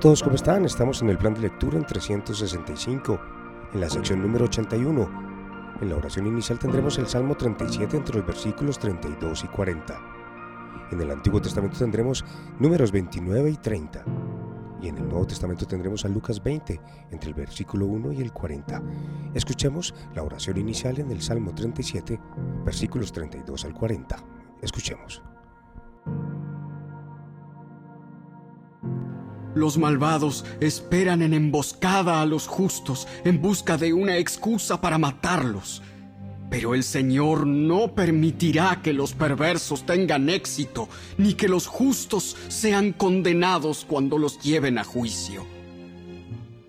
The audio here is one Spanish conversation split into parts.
Todos, ¿cómo están? Estamos en el plan de lectura en 365, en la sección número 81. En la oración inicial tendremos el Salmo 37 entre los versículos 32 y 40. En el Antiguo Testamento tendremos números 29 y 30. Y en el Nuevo Testamento tendremos a Lucas 20 entre el versículo 1 y el 40. Escuchemos la oración inicial en el Salmo 37, versículos 32 al 40. Escuchemos. Los malvados esperan en emboscada a los justos en busca de una excusa para matarlos. Pero el Señor no permitirá que los perversos tengan éxito, ni que los justos sean condenados cuando los lleven a juicio.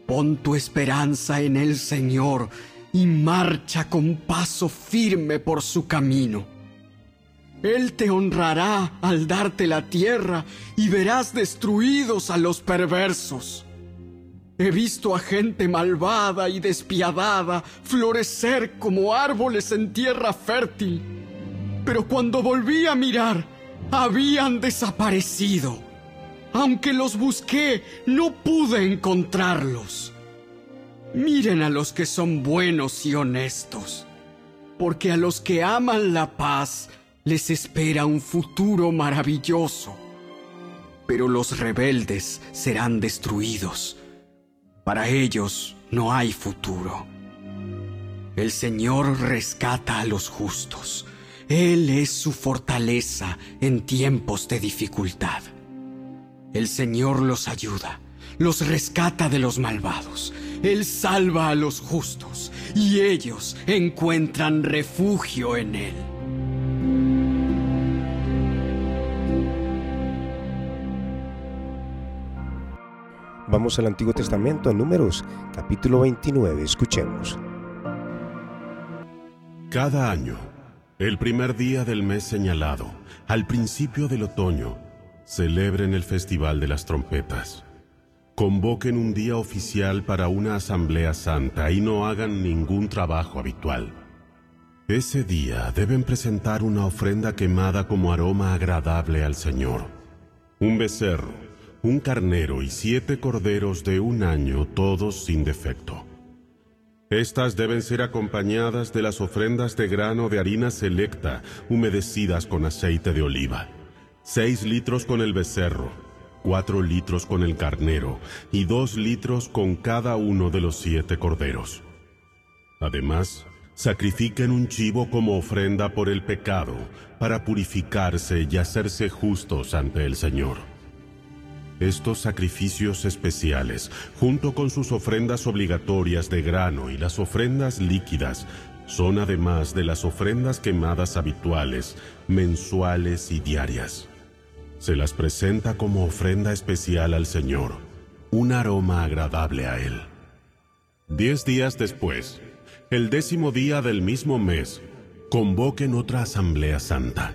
Pon tu esperanza en el Señor y marcha con paso firme por su camino él te honrará al darte la tierra y verás destruidos a los perversos. He visto a gente malvada y despiadada florecer como árboles en tierra fértil, pero cuando volví a mirar, habían desaparecido. Aunque los busqué, no pude encontrarlos. Miren a los que son buenos y honestos, porque a los que aman la paz, les espera un futuro maravilloso. Pero los rebeldes serán destruidos. Para ellos no hay futuro. El Señor rescata a los justos. Él es su fortaleza en tiempos de dificultad. El Señor los ayuda, los rescata de los malvados. Él salva a los justos y ellos encuentran refugio en Él. Vamos al Antiguo Testamento, a Números, capítulo 29, escuchemos. Cada año, el primer día del mes señalado, al principio del otoño, celebren el Festival de las Trompetas. Convoquen un día oficial para una asamblea santa y no hagan ningún trabajo habitual. Ese día deben presentar una ofrenda quemada como aroma agradable al Señor. Un becerro, un carnero y siete corderos de un año, todos sin defecto. Estas deben ser acompañadas de las ofrendas de grano de harina selecta, humedecidas con aceite de oliva. Seis litros con el becerro, cuatro litros con el carnero y dos litros con cada uno de los siete corderos. Además, sacrifiquen un chivo como ofrenda por el pecado, para purificarse y hacerse justos ante el Señor. Estos sacrificios especiales, junto con sus ofrendas obligatorias de grano y las ofrendas líquidas, son además de las ofrendas quemadas habituales, mensuales y diarias. Se las presenta como ofrenda especial al Señor, un aroma agradable a Él. Diez días después, el décimo día del mismo mes, convoquen otra asamblea santa.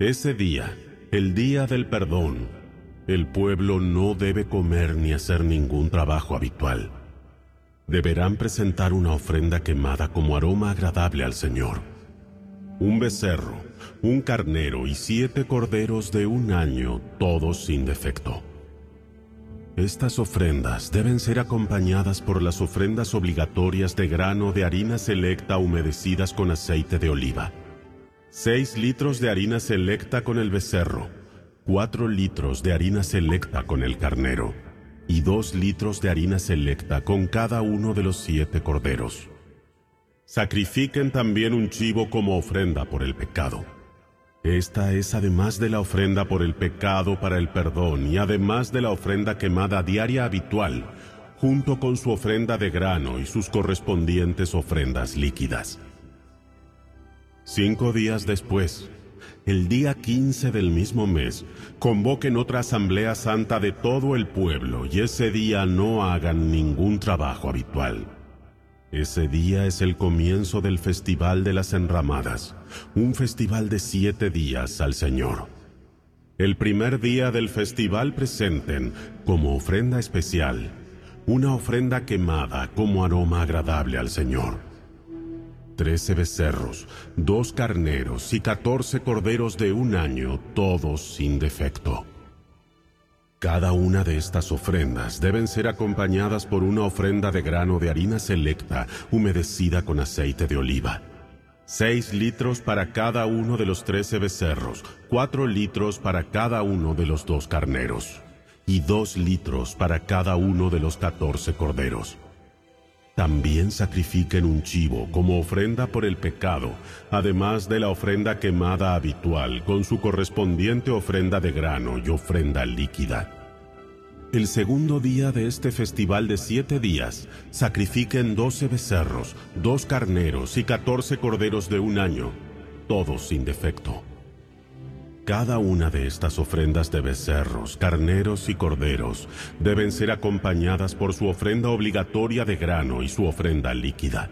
Ese día, el día del perdón, el pueblo no debe comer ni hacer ningún trabajo habitual. Deberán presentar una ofrenda quemada como aroma agradable al Señor. Un becerro, un carnero y siete corderos de un año, todos sin defecto. Estas ofrendas deben ser acompañadas por las ofrendas obligatorias de grano de harina selecta humedecidas con aceite de oliva. Seis litros de harina selecta con el becerro, 4 litros de harina selecta con el carnero y 2 litros de harina selecta con cada uno de los siete corderos. Sacrifiquen también un chivo como ofrenda por el pecado. Esta es además de la ofrenda por el pecado para el perdón y además de la ofrenda quemada diaria habitual, junto con su ofrenda de grano y sus correspondientes ofrendas líquidas. Cinco días después, el día 15 del mismo mes, convoquen otra asamblea santa de todo el pueblo y ese día no hagan ningún trabajo habitual. Ese día es el comienzo del Festival de las Enramadas, un festival de siete días al Señor. El primer día del festival presenten, como ofrenda especial, una ofrenda quemada como aroma agradable al Señor trece becerros, dos carneros y catorce corderos de un año, todos sin defecto. Cada una de estas ofrendas deben ser acompañadas por una ofrenda de grano de harina selecta humedecida con aceite de oliva. Seis litros para cada uno de los trece becerros, cuatro litros para cada uno de los dos carneros, y dos litros para cada uno de los catorce corderos. También sacrifiquen un chivo como ofrenda por el pecado, además de la ofrenda quemada habitual con su correspondiente ofrenda de grano y ofrenda líquida. El segundo día de este festival de siete días, sacrifiquen doce becerros, dos carneros y catorce corderos de un año, todos sin defecto. Cada una de estas ofrendas de becerros, carneros y corderos deben ser acompañadas por su ofrenda obligatoria de grano y su ofrenda líquida.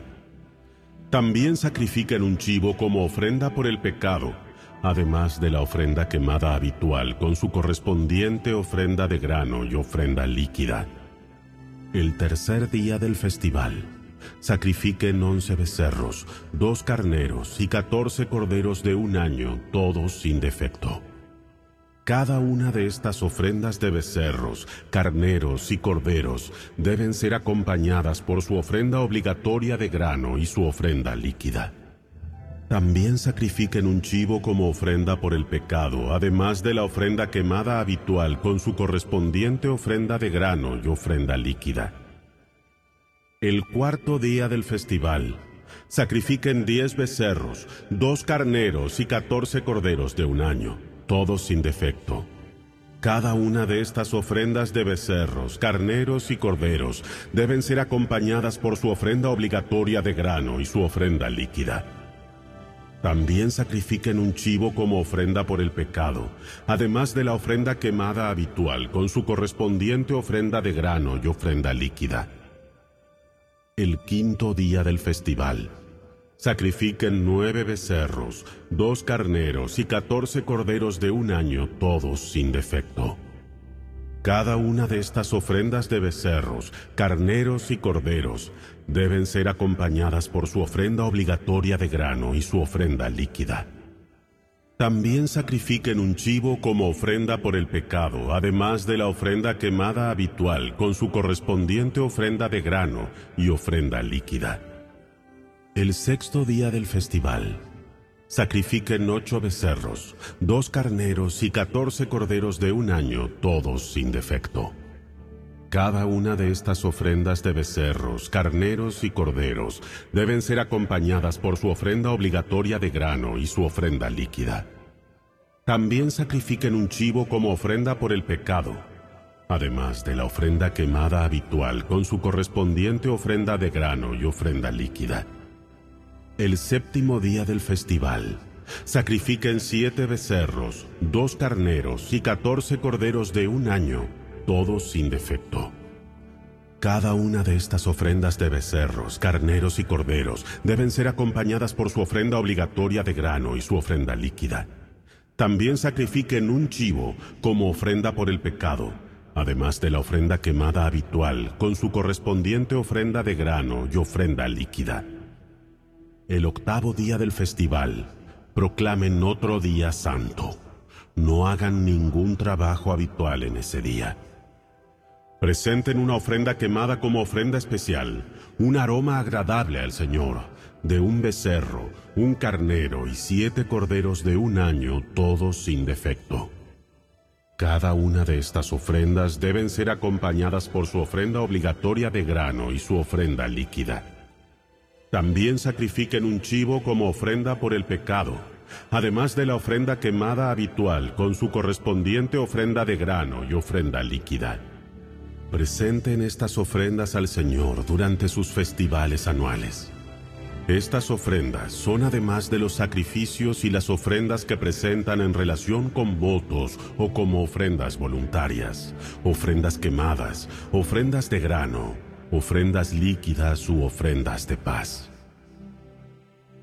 También sacrifiquen un chivo como ofrenda por el pecado, además de la ofrenda quemada habitual con su correspondiente ofrenda de grano y ofrenda líquida. El tercer día del festival, sacrifiquen once becerros, dos carneros y catorce corderos de un año, todos sin defecto. Cada una de estas ofrendas de becerros, carneros y corderos deben ser acompañadas por su ofrenda obligatoria de grano y su ofrenda líquida. También sacrifiquen un chivo como ofrenda por el pecado, además de la ofrenda quemada habitual con su correspondiente ofrenda de grano y ofrenda líquida. El cuarto día del festival, sacrifiquen diez becerros, dos carneros y catorce corderos de un año, todos sin defecto. Cada una de estas ofrendas de becerros, carneros y corderos deben ser acompañadas por su ofrenda obligatoria de grano y su ofrenda líquida. También sacrifiquen un chivo como ofrenda por el pecado, además de la ofrenda quemada habitual con su correspondiente ofrenda de grano y ofrenda líquida. El quinto día del festival, sacrifiquen nueve becerros, dos carneros y catorce corderos de un año, todos sin defecto. Cada una de estas ofrendas de becerros, carneros y corderos deben ser acompañadas por su ofrenda obligatoria de grano y su ofrenda líquida. También sacrifiquen un chivo como ofrenda por el pecado, además de la ofrenda quemada habitual con su correspondiente ofrenda de grano y ofrenda líquida. El sexto día del festival, Sacrifiquen ocho becerros, dos carneros y catorce corderos de un año, todos sin defecto. Cada una de estas ofrendas de becerros, carneros y corderos deben ser acompañadas por su ofrenda obligatoria de grano y su ofrenda líquida. También sacrifiquen un chivo como ofrenda por el pecado, además de la ofrenda quemada habitual con su correspondiente ofrenda de grano y ofrenda líquida. El séptimo día del festival, sacrifiquen siete becerros, dos carneros y catorce corderos de un año, todos sin defecto. Cada una de estas ofrendas de becerros, carneros y corderos deben ser acompañadas por su ofrenda obligatoria de grano y su ofrenda líquida. También sacrifiquen un chivo como ofrenda por el pecado, además de la ofrenda quemada habitual con su correspondiente ofrenda de grano y ofrenda líquida el octavo día del festival, proclamen otro día santo. No hagan ningún trabajo habitual en ese día. Presenten una ofrenda quemada como ofrenda especial, un aroma agradable al Señor, de un becerro, un carnero y siete corderos de un año, todos sin defecto. Cada una de estas ofrendas deben ser acompañadas por su ofrenda obligatoria de grano y su ofrenda líquida. También sacrifiquen un chivo como ofrenda por el pecado, además de la ofrenda quemada habitual con su correspondiente ofrenda de grano y ofrenda líquida. Presenten estas ofrendas al Señor durante sus festivales anuales. Estas ofrendas son además de los sacrificios y las ofrendas que presentan en relación con votos o como ofrendas voluntarias, ofrendas quemadas, ofrendas de grano, ofrendas líquidas u ofrendas de paz.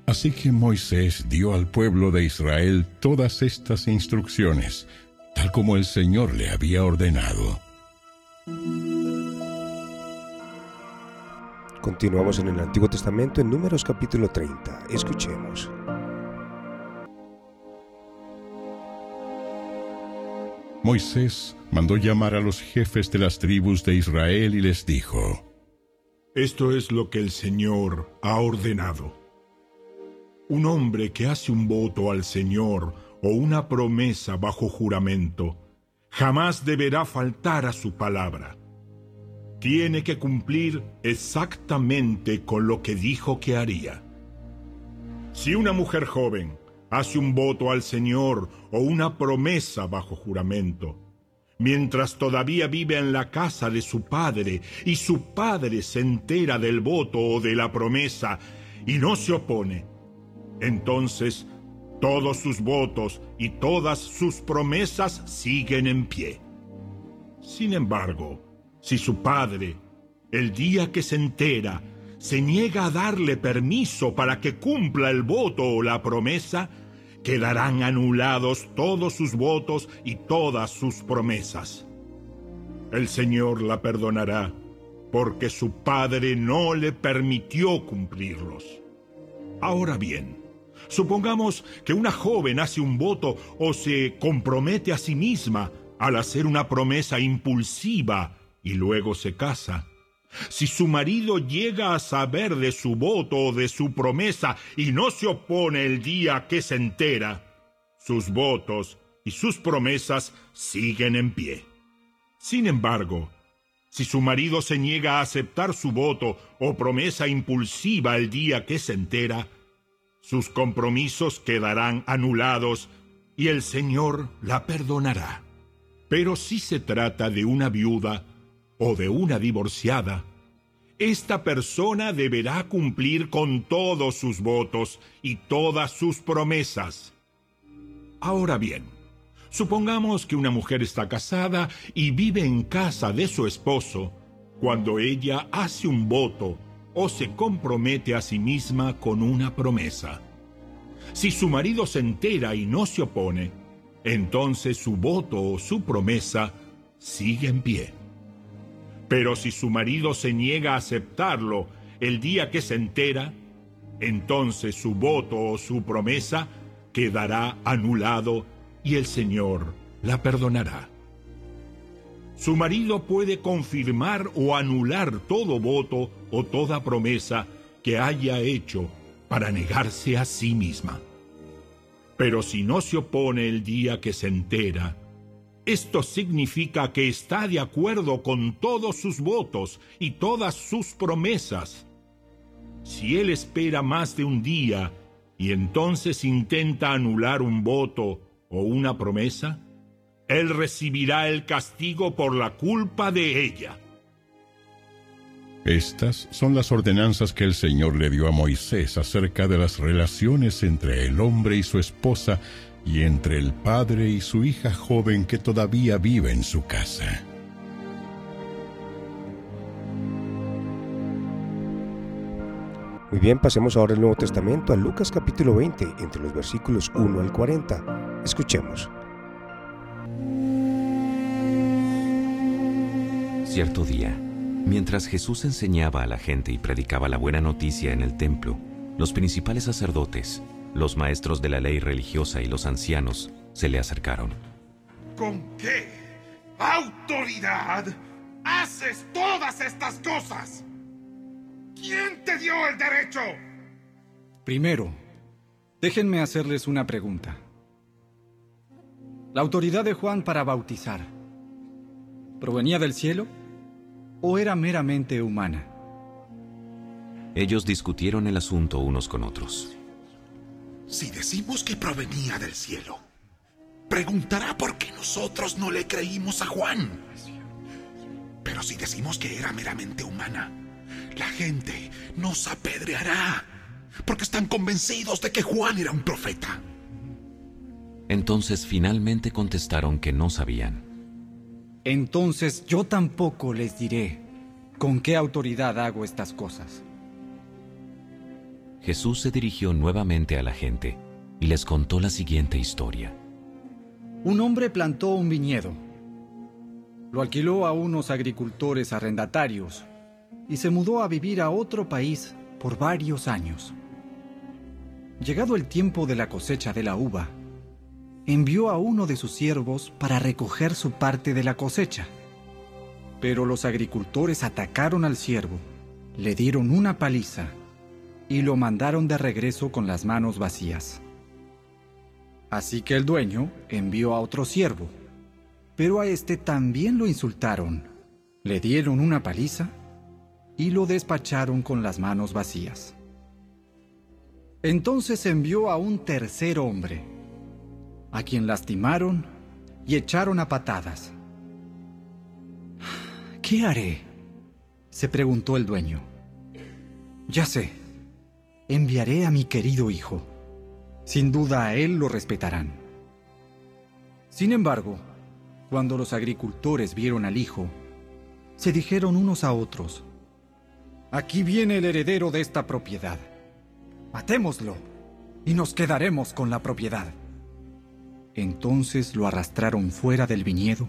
Así que Moisés dio al pueblo de Israel todas estas instrucciones, tal como el Señor le había ordenado. Continuamos en el Antiguo Testamento en Números capítulo 30. Escuchemos. Moisés mandó llamar a los jefes de las tribus de Israel y les dijo, Esto es lo que el Señor ha ordenado. Un hombre que hace un voto al Señor o una promesa bajo juramento, jamás deberá faltar a su palabra. Tiene que cumplir exactamente con lo que dijo que haría. Si una mujer joven hace un voto al Señor o una promesa bajo juramento, mientras todavía vive en la casa de su padre y su padre se entera del voto o de la promesa y no se opone, entonces todos sus votos y todas sus promesas siguen en pie. Sin embargo, si su padre, el día que se entera, se niega a darle permiso para que cumpla el voto o la promesa, quedarán anulados todos sus votos y todas sus promesas. El Señor la perdonará porque su padre no le permitió cumplirlos. Ahora bien, supongamos que una joven hace un voto o se compromete a sí misma al hacer una promesa impulsiva y luego se casa. Si su marido llega a saber de su voto o de su promesa y no se opone el día que se entera, sus votos y sus promesas siguen en pie. Sin embargo, si su marido se niega a aceptar su voto o promesa impulsiva el día que se entera, sus compromisos quedarán anulados y el Señor la perdonará. Pero si se trata de una viuda o de una divorciada, esta persona deberá cumplir con todos sus votos y todas sus promesas. Ahora bien, supongamos que una mujer está casada y vive en casa de su esposo cuando ella hace un voto o se compromete a sí misma con una promesa. Si su marido se entera y no se opone, entonces su voto o su promesa sigue en pie. Pero si su marido se niega a aceptarlo el día que se entera, entonces su voto o su promesa quedará anulado y el Señor la perdonará. Su marido puede confirmar o anular todo voto o toda promesa que haya hecho para negarse a sí misma. Pero si no se opone el día que se entera, esto significa que está de acuerdo con todos sus votos y todas sus promesas. Si él espera más de un día y entonces intenta anular un voto o una promesa, él recibirá el castigo por la culpa de ella. Estas son las ordenanzas que el Señor le dio a Moisés acerca de las relaciones entre el hombre y su esposa y entre el padre y su hija joven que todavía vive en su casa. Muy bien, pasemos ahora al Nuevo Testamento, a Lucas capítulo 20, entre los versículos 1 al 40. Escuchemos. Cierto día, mientras Jesús enseñaba a la gente y predicaba la buena noticia en el templo, los principales sacerdotes, los maestros de la ley religiosa y los ancianos se le acercaron. ¿Con qué autoridad haces todas estas cosas? ¿Quién te dio el derecho? Primero, déjenme hacerles una pregunta. ¿La autoridad de Juan para bautizar provenía del cielo o era meramente humana? Ellos discutieron el asunto unos con otros. Si decimos que provenía del cielo, preguntará por qué nosotros no le creímos a Juan. Pero si decimos que era meramente humana, la gente nos apedreará, porque están convencidos de que Juan era un profeta. Entonces finalmente contestaron que no sabían. Entonces yo tampoco les diré con qué autoridad hago estas cosas. Jesús se dirigió nuevamente a la gente y les contó la siguiente historia. Un hombre plantó un viñedo, lo alquiló a unos agricultores arrendatarios y se mudó a vivir a otro país por varios años. Llegado el tiempo de la cosecha de la uva, envió a uno de sus siervos para recoger su parte de la cosecha. Pero los agricultores atacaron al siervo, le dieron una paliza y lo mandaron de regreso con las manos vacías. Así que el dueño envió a otro siervo, pero a este también lo insultaron, le dieron una paliza y lo despacharon con las manos vacías. Entonces envió a un tercer hombre, a quien lastimaron y echaron a patadas. ¿Qué haré? se preguntó el dueño. Ya sé, enviaré a mi querido hijo. Sin duda a él lo respetarán. Sin embargo, cuando los agricultores vieron al hijo, se dijeron unos a otros, Aquí viene el heredero de esta propiedad. Matémoslo y nos quedaremos con la propiedad. Entonces lo arrastraron fuera del viñedo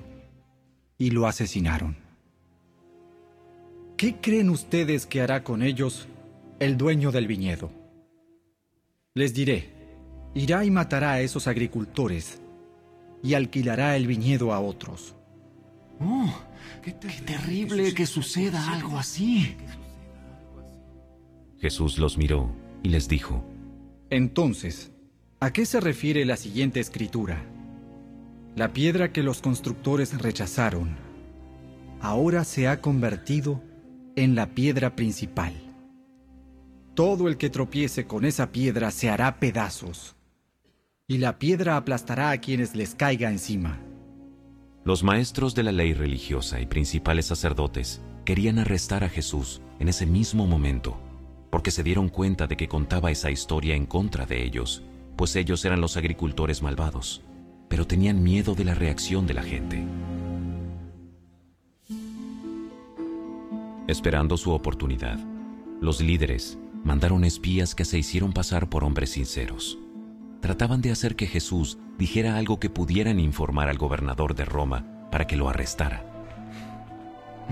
y lo asesinaron. ¿Qué creen ustedes que hará con ellos el dueño del viñedo? Les diré, irá y matará a esos agricultores y alquilará el viñedo a otros. ¡Oh! ¡Qué terrible que suceda algo así! Jesús los miró y les dijo, Entonces, ¿A qué se refiere la siguiente escritura? La piedra que los constructores rechazaron ahora se ha convertido en la piedra principal. Todo el que tropiece con esa piedra se hará pedazos, y la piedra aplastará a quienes les caiga encima. Los maestros de la ley religiosa y principales sacerdotes querían arrestar a Jesús en ese mismo momento, porque se dieron cuenta de que contaba esa historia en contra de ellos pues ellos eran los agricultores malvados, pero tenían miedo de la reacción de la gente. Esperando su oportunidad, los líderes mandaron espías que se hicieron pasar por hombres sinceros. Trataban de hacer que Jesús dijera algo que pudieran informar al gobernador de Roma para que lo arrestara.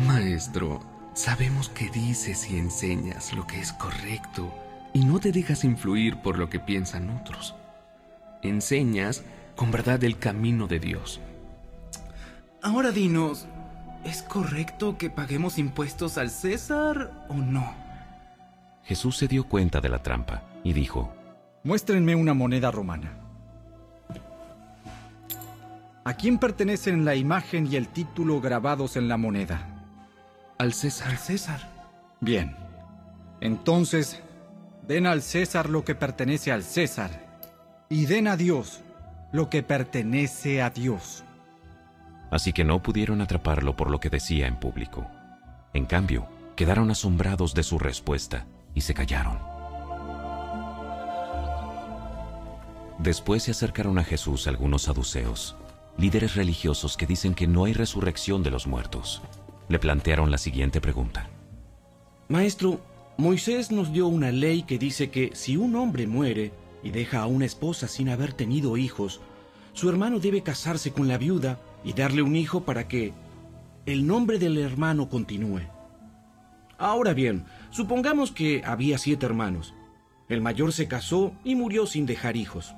Maestro, sabemos que dices y enseñas lo que es correcto y no te dejas influir por lo que piensan otros. Enseñas con verdad el camino de Dios. Ahora dinos, ¿es correcto que paguemos impuestos al César o no? Jesús se dio cuenta de la trampa y dijo, Muéstrenme una moneda romana. ¿A quién pertenecen la imagen y el título grabados en la moneda? Al César. Al César. Bien. Entonces, Den al César lo que pertenece al César, y den a Dios lo que pertenece a Dios. Así que no pudieron atraparlo por lo que decía en público. En cambio, quedaron asombrados de su respuesta y se callaron. Después se acercaron a Jesús algunos saduceos, líderes religiosos que dicen que no hay resurrección de los muertos. Le plantearon la siguiente pregunta. Maestro, Moisés nos dio una ley que dice que si un hombre muere y deja a una esposa sin haber tenido hijos, su hermano debe casarse con la viuda y darle un hijo para que el nombre del hermano continúe. Ahora bien, supongamos que había siete hermanos. El mayor se casó y murió sin dejar hijos.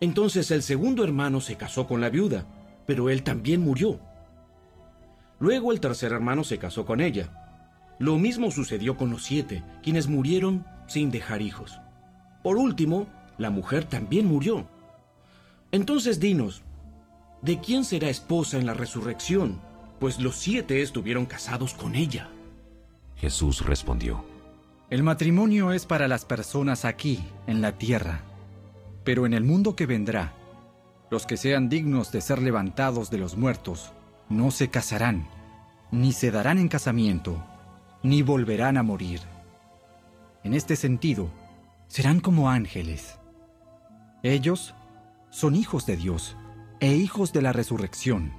Entonces el segundo hermano se casó con la viuda, pero él también murió. Luego el tercer hermano se casó con ella, lo mismo sucedió con los siete, quienes murieron sin dejar hijos. Por último, la mujer también murió. Entonces dinos, ¿de quién será esposa en la resurrección? Pues los siete estuvieron casados con ella. Jesús respondió, El matrimonio es para las personas aquí, en la tierra, pero en el mundo que vendrá, los que sean dignos de ser levantados de los muertos no se casarán, ni se darán en casamiento ni volverán a morir. En este sentido, serán como ángeles. Ellos son hijos de Dios e hijos de la resurrección.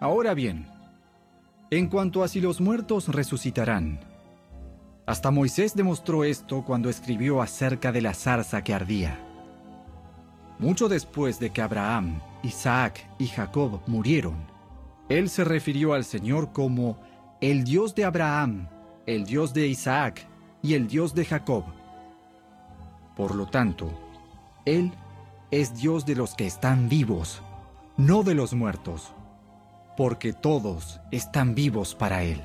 Ahora bien, en cuanto a si los muertos resucitarán, hasta Moisés demostró esto cuando escribió acerca de la zarza que ardía. Mucho después de que Abraham, Isaac y Jacob murieron, él se refirió al Señor como el Dios de Abraham, el Dios de Isaac y el Dios de Jacob. Por lo tanto, Él es Dios de los que están vivos, no de los muertos, porque todos están vivos para Él.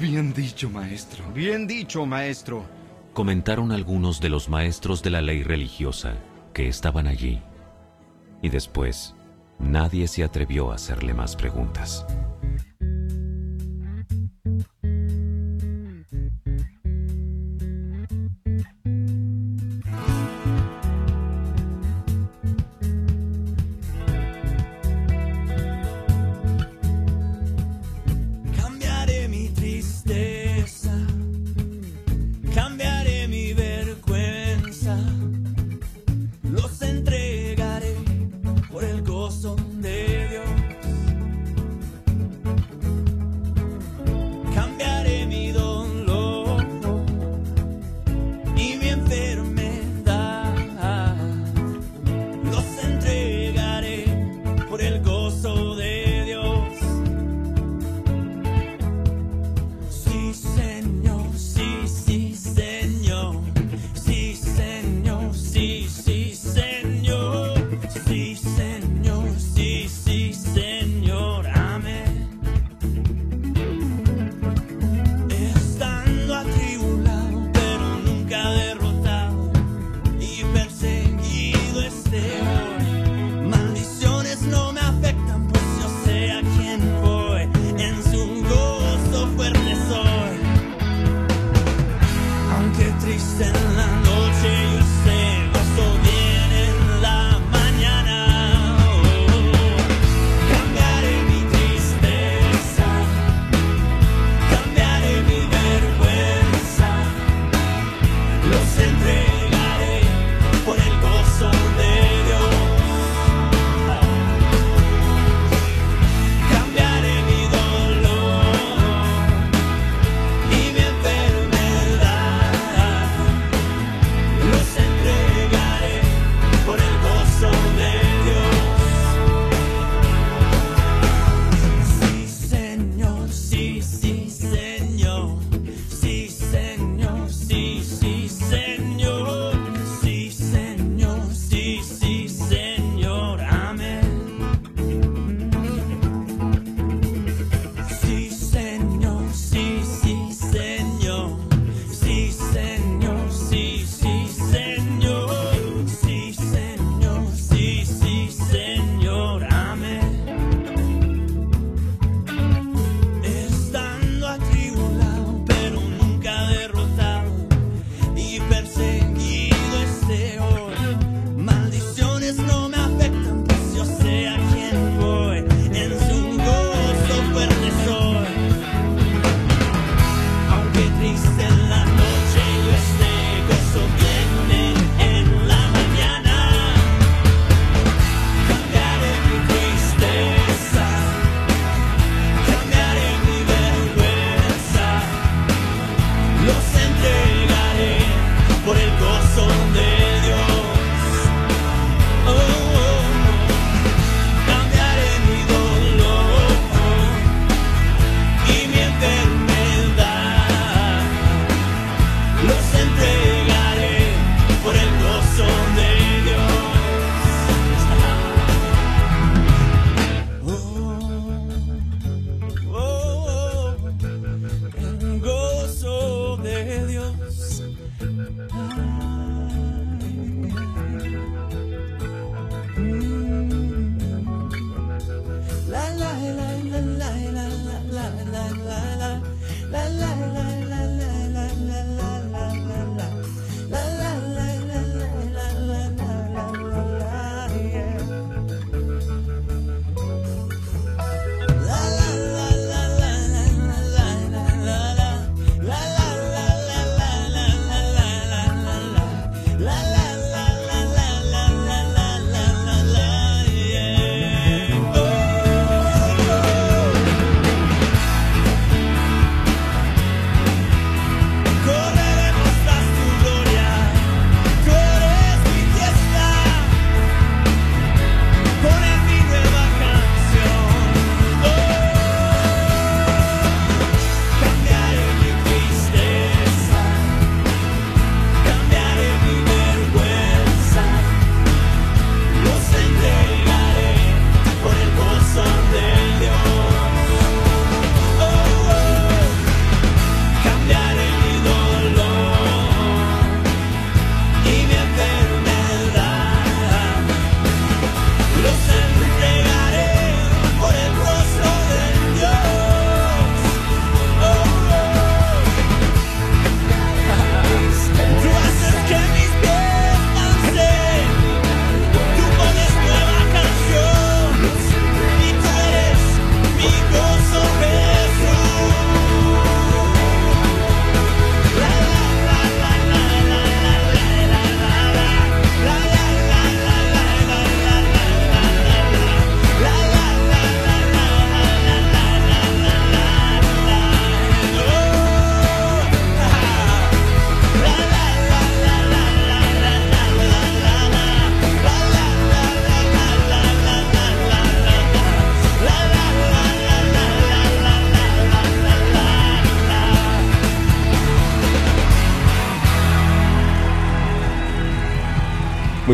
Bien dicho, maestro. Bien dicho, maestro. Comentaron algunos de los maestros de la ley religiosa que estaban allí. Y después, nadie se atrevió a hacerle más preguntas.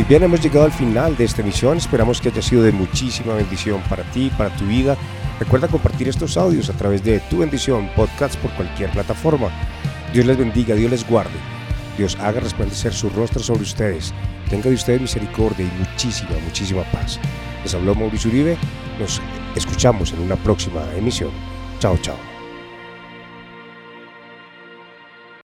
Bien, hemos llegado al final de esta emisión. Esperamos que haya sido de muchísima bendición para ti, para tu vida. Recuerda compartir estos audios a través de Tu Bendición Podcast por cualquier plataforma. Dios les bendiga, Dios les guarde. Dios haga resplandecer su rostro sobre ustedes. Tenga de ustedes misericordia y muchísima, muchísima paz. Les habló Mauricio Uribe. Nos escuchamos en una próxima emisión. Chao, chao.